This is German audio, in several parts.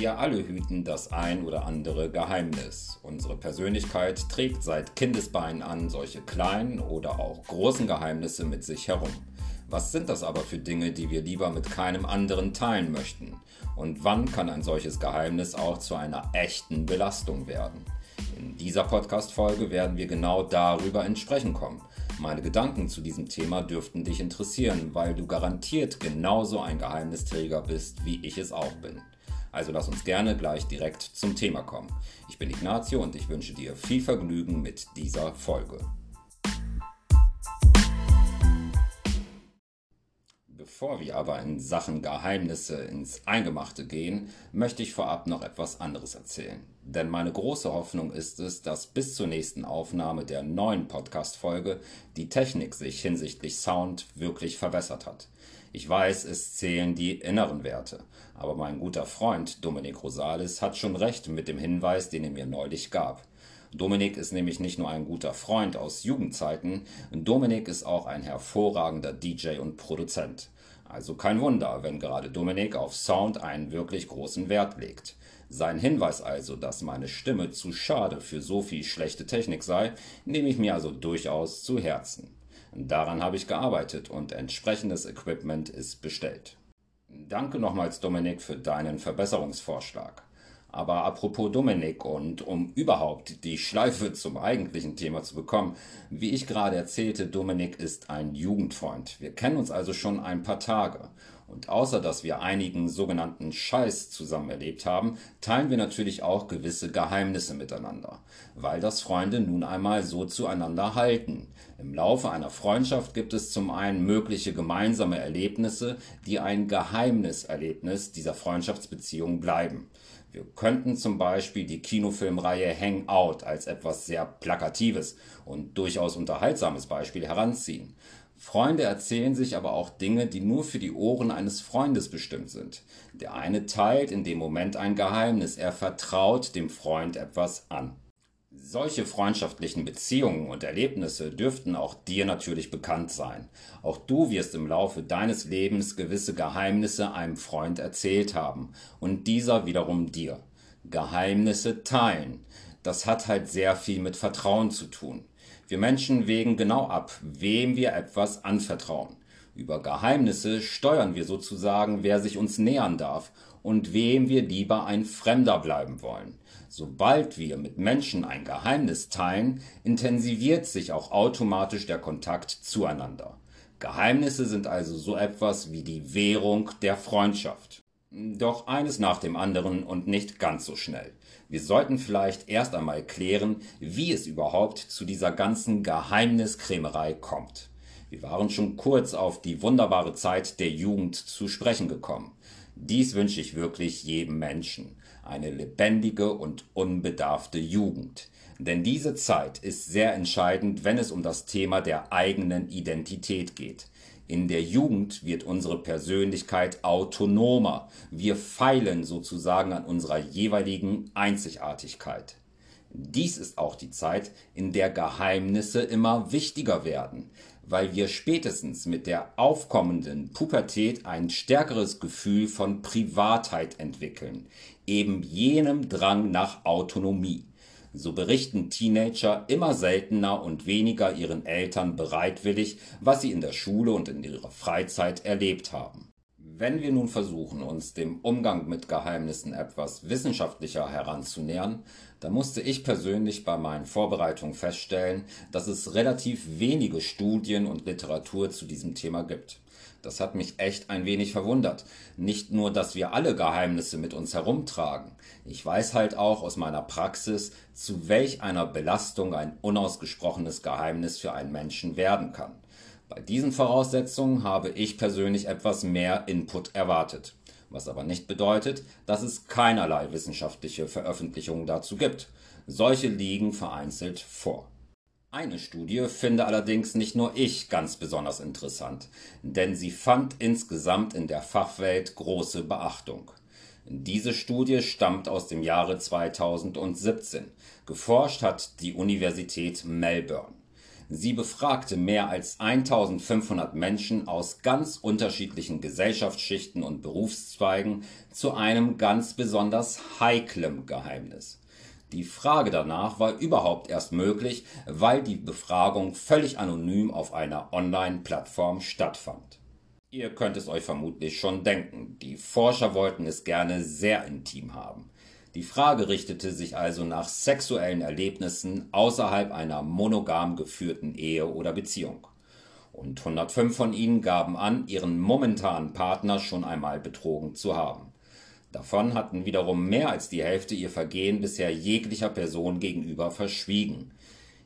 Wir alle hüten das ein oder andere Geheimnis. Unsere Persönlichkeit trägt seit Kindesbeinen an solche kleinen oder auch großen Geheimnisse mit sich herum. Was sind das aber für Dinge, die wir lieber mit keinem anderen teilen möchten? Und wann kann ein solches Geheimnis auch zu einer echten Belastung werden? In dieser Podcast-Folge werden wir genau darüber ins Sprechen kommen. Meine Gedanken zu diesem Thema dürften dich interessieren, weil du garantiert genauso ein Geheimnisträger bist, wie ich es auch bin. Also lass uns gerne gleich direkt zum Thema kommen. Ich bin Ignazio und ich wünsche dir viel Vergnügen mit dieser Folge. Bevor wir aber in Sachen Geheimnisse ins Eingemachte gehen, möchte ich vorab noch etwas anderes erzählen. Denn meine große Hoffnung ist es, dass bis zur nächsten Aufnahme der neuen Podcast-Folge die Technik sich hinsichtlich Sound wirklich verbessert hat. Ich weiß, es zählen die inneren Werte, aber mein guter Freund Dominik Rosales hat schon recht mit dem Hinweis, den er mir neulich gab. Dominik ist nämlich nicht nur ein guter Freund aus Jugendzeiten, Dominik ist auch ein hervorragender DJ und Produzent. Also kein Wunder, wenn gerade Dominik auf Sound einen wirklich großen Wert legt. Sein Hinweis also, dass meine Stimme zu schade für so viel schlechte Technik sei, nehme ich mir also durchaus zu Herzen. Daran habe ich gearbeitet und entsprechendes Equipment ist bestellt. Danke nochmals, Dominik, für deinen Verbesserungsvorschlag. Aber apropos Dominik und um überhaupt die Schleife zum eigentlichen Thema zu bekommen, wie ich gerade erzählte, Dominik ist ein Jugendfreund. Wir kennen uns also schon ein paar Tage. Und außer dass wir einigen sogenannten Scheiß zusammen erlebt haben, teilen wir natürlich auch gewisse Geheimnisse miteinander, weil das Freunde nun einmal so zueinander halten. Im Laufe einer Freundschaft gibt es zum einen mögliche gemeinsame Erlebnisse, die ein Geheimniserlebnis dieser Freundschaftsbeziehung bleiben. Wir könnten zum Beispiel die Kinofilmreihe Hangout als etwas sehr Plakatives und durchaus unterhaltsames Beispiel heranziehen. Freunde erzählen sich aber auch Dinge, die nur für die Ohren eines Freundes bestimmt sind. Der eine teilt in dem Moment ein Geheimnis, er vertraut dem Freund etwas an. Solche freundschaftlichen Beziehungen und Erlebnisse dürften auch dir natürlich bekannt sein. Auch du wirst im Laufe deines Lebens gewisse Geheimnisse einem Freund erzählt haben und dieser wiederum dir. Geheimnisse teilen. Das hat halt sehr viel mit Vertrauen zu tun. Wir Menschen wägen genau ab, wem wir etwas anvertrauen. Über Geheimnisse steuern wir sozusagen, wer sich uns nähern darf und wem wir lieber ein Fremder bleiben wollen. Sobald wir mit Menschen ein Geheimnis teilen, intensiviert sich auch automatisch der Kontakt zueinander. Geheimnisse sind also so etwas wie die Währung der Freundschaft. Doch eines nach dem anderen und nicht ganz so schnell. Wir sollten vielleicht erst einmal klären, wie es überhaupt zu dieser ganzen Geheimniskrämerei kommt. Wir waren schon kurz auf die wunderbare Zeit der Jugend zu sprechen gekommen. Dies wünsche ich wirklich jedem Menschen. Eine lebendige und unbedarfte Jugend. Denn diese Zeit ist sehr entscheidend, wenn es um das Thema der eigenen Identität geht. In der Jugend wird unsere Persönlichkeit autonomer. Wir feilen sozusagen an unserer jeweiligen Einzigartigkeit. Dies ist auch die Zeit, in der Geheimnisse immer wichtiger werden, weil wir spätestens mit der aufkommenden Pubertät ein stärkeres Gefühl von Privatheit entwickeln, eben jenem Drang nach Autonomie. So berichten Teenager immer seltener und weniger ihren Eltern bereitwillig, was sie in der Schule und in ihrer Freizeit erlebt haben. Wenn wir nun versuchen, uns dem Umgang mit Geheimnissen etwas wissenschaftlicher heranzunähern, dann musste ich persönlich bei meinen Vorbereitungen feststellen, dass es relativ wenige Studien und Literatur zu diesem Thema gibt. Das hat mich echt ein wenig verwundert. Nicht nur, dass wir alle Geheimnisse mit uns herumtragen. Ich weiß halt auch aus meiner Praxis, zu welch einer Belastung ein unausgesprochenes Geheimnis für einen Menschen werden kann. Bei diesen Voraussetzungen habe ich persönlich etwas mehr Input erwartet. Was aber nicht bedeutet, dass es keinerlei wissenschaftliche Veröffentlichungen dazu gibt. Solche liegen vereinzelt vor. Eine Studie finde allerdings nicht nur ich ganz besonders interessant, denn sie fand insgesamt in der Fachwelt große Beachtung. Diese Studie stammt aus dem Jahre 2017. Geforscht hat die Universität Melbourne. Sie befragte mehr als 1500 Menschen aus ganz unterschiedlichen Gesellschaftsschichten und Berufszweigen zu einem ganz besonders heiklen Geheimnis. Die Frage danach war überhaupt erst möglich, weil die Befragung völlig anonym auf einer Online-Plattform stattfand. Ihr könnt es euch vermutlich schon denken, die Forscher wollten es gerne sehr intim haben. Die Frage richtete sich also nach sexuellen Erlebnissen außerhalb einer monogam geführten Ehe oder Beziehung. Und 105 von ihnen gaben an, ihren momentanen Partner schon einmal betrogen zu haben. Davon hatten wiederum mehr als die Hälfte ihr Vergehen bisher jeglicher Person gegenüber verschwiegen.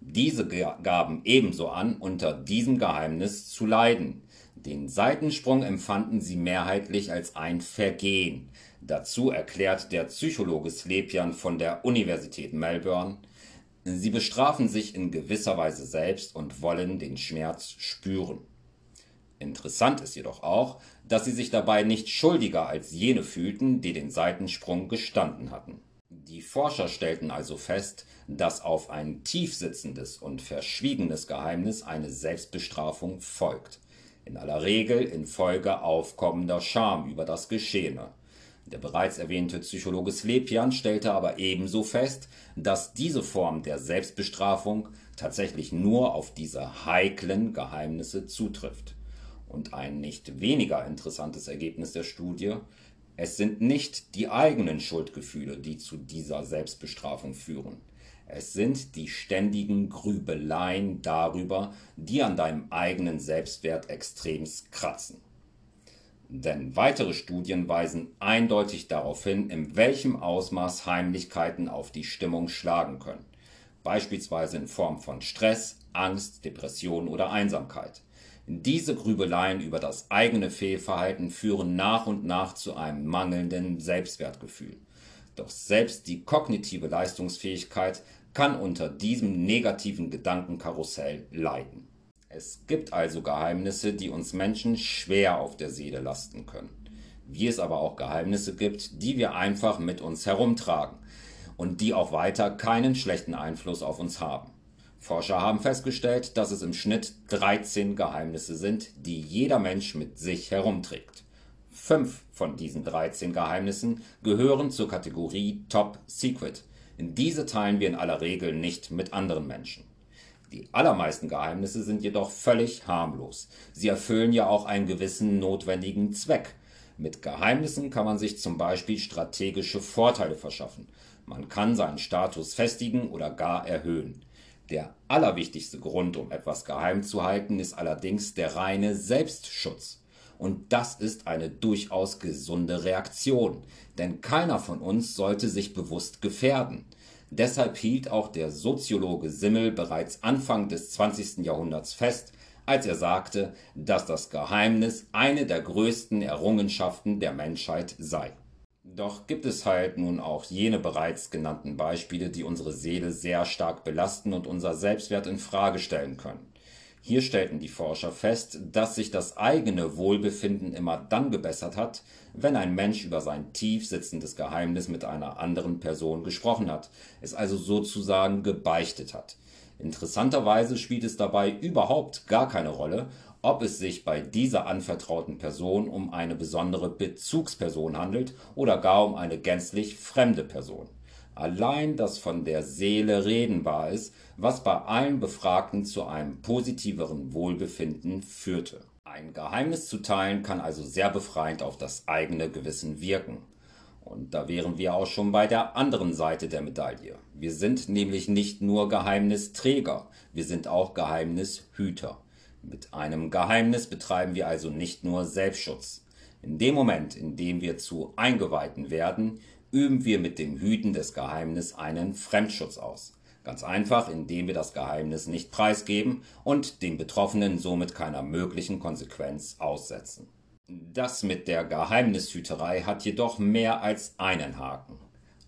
Diese gaben ebenso an, unter diesem Geheimnis zu leiden. Den Seitensprung empfanden sie mehrheitlich als ein Vergehen, Dazu erklärt der Psychologe Slepian von der Universität Melbourne, sie bestrafen sich in gewisser Weise selbst und wollen den Schmerz spüren. Interessant ist jedoch auch, dass sie sich dabei nicht schuldiger als jene fühlten, die den Seitensprung gestanden hatten. Die Forscher stellten also fest, dass auf ein tiefsitzendes und verschwiegenes Geheimnis eine Selbstbestrafung folgt, in aller Regel infolge aufkommender Scham über das Geschehene. Der bereits erwähnte Psychologe Slepian stellte aber ebenso fest, dass diese Form der Selbstbestrafung tatsächlich nur auf diese heiklen Geheimnisse zutrifft. Und ein nicht weniger interessantes Ergebnis der Studie, es sind nicht die eigenen Schuldgefühle, die zu dieser Selbstbestrafung führen. Es sind die ständigen Grübeleien darüber, die an deinem eigenen Selbstwert extremst kratzen. Denn weitere Studien weisen eindeutig darauf hin, in welchem Ausmaß Heimlichkeiten auf die Stimmung schlagen können, beispielsweise in Form von Stress, Angst, Depression oder Einsamkeit. Diese Grübeleien über das eigene Fehlverhalten führen nach und nach zu einem mangelnden Selbstwertgefühl. Doch selbst die kognitive Leistungsfähigkeit kann unter diesem negativen Gedankenkarussell leiden. Es gibt also Geheimnisse, die uns Menschen schwer auf der Seele lasten können. Wie es aber auch Geheimnisse gibt, die wir einfach mit uns herumtragen und die auch weiter keinen schlechten Einfluss auf uns haben. Forscher haben festgestellt, dass es im Schnitt 13 Geheimnisse sind, die jeder Mensch mit sich herumträgt. Fünf von diesen 13 Geheimnissen gehören zur Kategorie Top Secret. Diese teilen wir in aller Regel nicht mit anderen Menschen. Die allermeisten Geheimnisse sind jedoch völlig harmlos. Sie erfüllen ja auch einen gewissen notwendigen Zweck. Mit Geheimnissen kann man sich zum Beispiel strategische Vorteile verschaffen. Man kann seinen Status festigen oder gar erhöhen. Der allerwichtigste Grund, um etwas geheim zu halten, ist allerdings der reine Selbstschutz. Und das ist eine durchaus gesunde Reaktion, denn keiner von uns sollte sich bewusst gefährden. Deshalb hielt auch der Soziologe Simmel bereits Anfang des 20. Jahrhunderts fest, als er sagte, dass das Geheimnis eine der größten Errungenschaften der Menschheit sei. Doch gibt es halt nun auch jene bereits genannten Beispiele, die unsere Seele sehr stark belasten und unser Selbstwert in Frage stellen können. Hier stellten die Forscher fest, dass sich das eigene Wohlbefinden immer dann gebessert hat, wenn ein Mensch über sein tief sitzendes Geheimnis mit einer anderen Person gesprochen hat, es also sozusagen gebeichtet hat. Interessanterweise spielt es dabei überhaupt gar keine Rolle, ob es sich bei dieser anvertrauten Person um eine besondere Bezugsperson handelt oder gar um eine gänzlich fremde Person. Allein das von der Seele reden war es, was bei allen Befragten zu einem positiveren Wohlbefinden führte. Ein Geheimnis zu teilen kann also sehr befreiend auf das eigene Gewissen wirken. Und da wären wir auch schon bei der anderen Seite der Medaille. Wir sind nämlich nicht nur Geheimnisträger, wir sind auch Geheimnishüter. Mit einem Geheimnis betreiben wir also nicht nur Selbstschutz. In dem Moment, in dem wir zu Eingeweihten werden, üben wir mit dem Hüten des Geheimnisses einen Fremdschutz aus. Ganz einfach, indem wir das Geheimnis nicht preisgeben und den Betroffenen somit keiner möglichen Konsequenz aussetzen. Das mit der Geheimnishüterei hat jedoch mehr als einen Haken.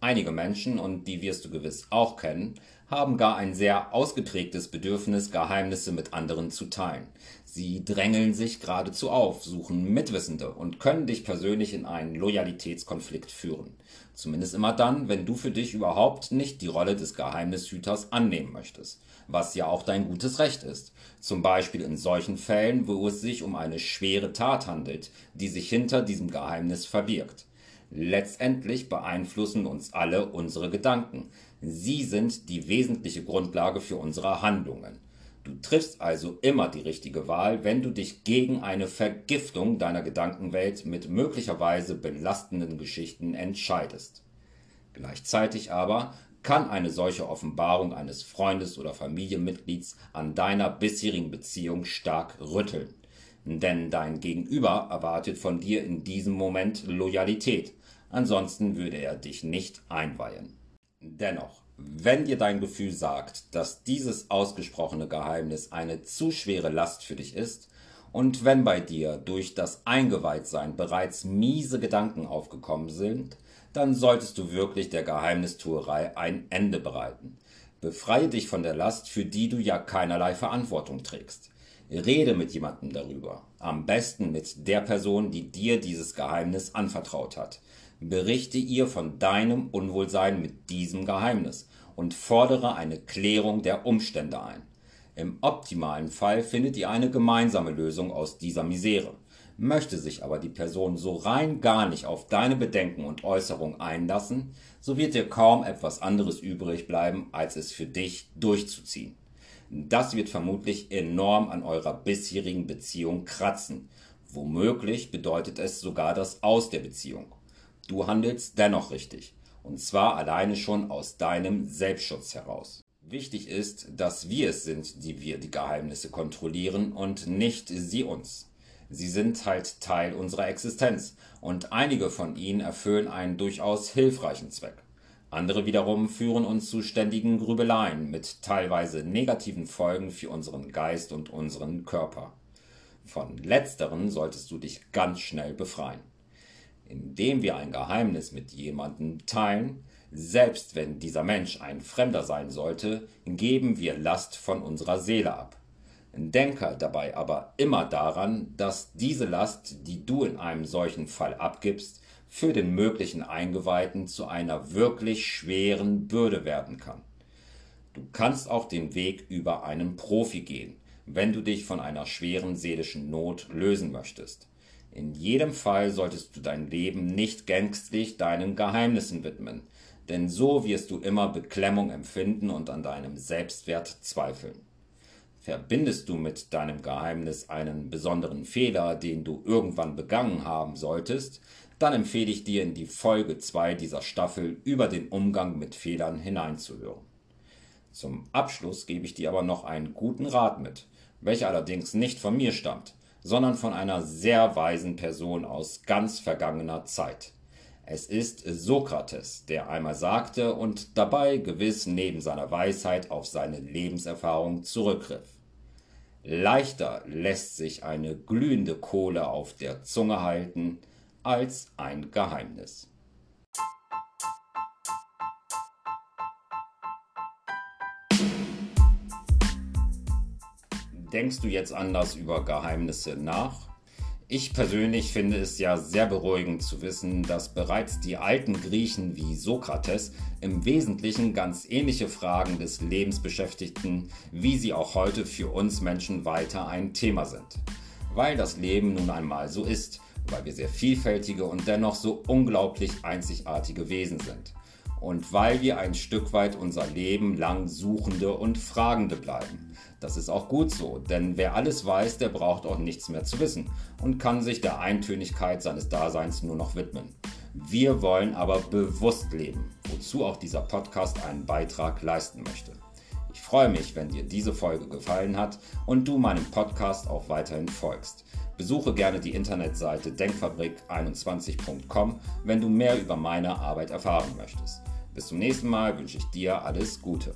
Einige Menschen, und die wirst du gewiss auch kennen, haben gar ein sehr ausgeprägtes Bedürfnis, Geheimnisse mit anderen zu teilen. Sie drängeln sich geradezu auf, suchen Mitwissende und können dich persönlich in einen Loyalitätskonflikt führen. Zumindest immer dann, wenn du für dich überhaupt nicht die Rolle des Geheimnishüters annehmen möchtest, was ja auch dein gutes Recht ist. Zum Beispiel in solchen Fällen, wo es sich um eine schwere Tat handelt, die sich hinter diesem Geheimnis verbirgt. Letztendlich beeinflussen uns alle unsere Gedanken. Sie sind die wesentliche Grundlage für unsere Handlungen. Du triffst also immer die richtige Wahl, wenn du dich gegen eine Vergiftung deiner Gedankenwelt mit möglicherweise belastenden Geschichten entscheidest. Gleichzeitig aber kann eine solche Offenbarung eines Freundes oder Familienmitglieds an deiner bisherigen Beziehung stark rütteln. Denn dein Gegenüber erwartet von dir in diesem Moment Loyalität, ansonsten würde er dich nicht einweihen. Dennoch, wenn dir dein Gefühl sagt, dass dieses ausgesprochene Geheimnis eine zu schwere Last für dich ist, und wenn bei dir durch das Eingeweihtsein bereits miese Gedanken aufgekommen sind, dann solltest du wirklich der Geheimnistuerei ein Ende bereiten. Befreie dich von der Last, für die du ja keinerlei Verantwortung trägst. Rede mit jemandem darüber. Am besten mit der Person, die dir dieses Geheimnis anvertraut hat. Berichte ihr von deinem Unwohlsein mit diesem Geheimnis und fordere eine Klärung der Umstände ein. Im optimalen Fall findet ihr eine gemeinsame Lösung aus dieser Misere. Möchte sich aber die Person so rein gar nicht auf deine Bedenken und Äußerungen einlassen, so wird dir kaum etwas anderes übrig bleiben, als es für dich durchzuziehen. Das wird vermutlich enorm an eurer bisherigen Beziehung kratzen. Womöglich bedeutet es sogar das Aus der Beziehung. Du handelst dennoch richtig. Und zwar alleine schon aus deinem Selbstschutz heraus. Wichtig ist, dass wir es sind, die wir die Geheimnisse kontrollieren und nicht sie uns. Sie sind halt Teil unserer Existenz und einige von ihnen erfüllen einen durchaus hilfreichen Zweck. Andere wiederum führen uns zu ständigen Grübeleien mit teilweise negativen Folgen für unseren Geist und unseren Körper. Von letzteren solltest du dich ganz schnell befreien indem wir ein Geheimnis mit jemandem teilen, selbst wenn dieser Mensch ein Fremder sein sollte, geben wir Last von unserer Seele ab. Denke dabei aber immer daran, dass diese Last, die du in einem solchen Fall abgibst, für den möglichen Eingeweihten zu einer wirklich schweren Bürde werden kann. Du kannst auch den Weg über einen Profi gehen, wenn du dich von einer schweren seelischen Not lösen möchtest. In jedem Fall solltest du dein Leben nicht gänzlich deinen Geheimnissen widmen, denn so wirst du immer Beklemmung empfinden und an deinem Selbstwert zweifeln. Verbindest du mit deinem Geheimnis einen besonderen Fehler, den du irgendwann begangen haben solltest, dann empfehle ich dir in die Folge 2 dieser Staffel über den Umgang mit Fehlern hineinzuhören. Zum Abschluss gebe ich dir aber noch einen guten Rat mit, welcher allerdings nicht von mir stammt sondern von einer sehr weisen Person aus ganz vergangener Zeit. Es ist Sokrates, der einmal sagte und dabei gewiss neben seiner Weisheit auf seine Lebenserfahrung zurückgriff. Leichter lässt sich eine glühende Kohle auf der Zunge halten als ein Geheimnis. Denkst du jetzt anders über Geheimnisse nach? Ich persönlich finde es ja sehr beruhigend zu wissen, dass bereits die alten Griechen wie Sokrates im Wesentlichen ganz ähnliche Fragen des Lebens beschäftigten, wie sie auch heute für uns Menschen weiter ein Thema sind. Weil das Leben nun einmal so ist, weil wir sehr vielfältige und dennoch so unglaublich einzigartige Wesen sind. Und weil wir ein Stück weit unser Leben lang Suchende und Fragende bleiben. Das ist auch gut so, denn wer alles weiß, der braucht auch nichts mehr zu wissen und kann sich der Eintönigkeit seines Daseins nur noch widmen. Wir wollen aber bewusst leben, wozu auch dieser Podcast einen Beitrag leisten möchte. Ich freue mich, wenn dir diese Folge gefallen hat und du meinem Podcast auch weiterhin folgst. Besuche gerne die Internetseite denkfabrik21.com, wenn du mehr über meine Arbeit erfahren möchtest. Bis zum nächsten Mal wünsche ich dir alles Gute.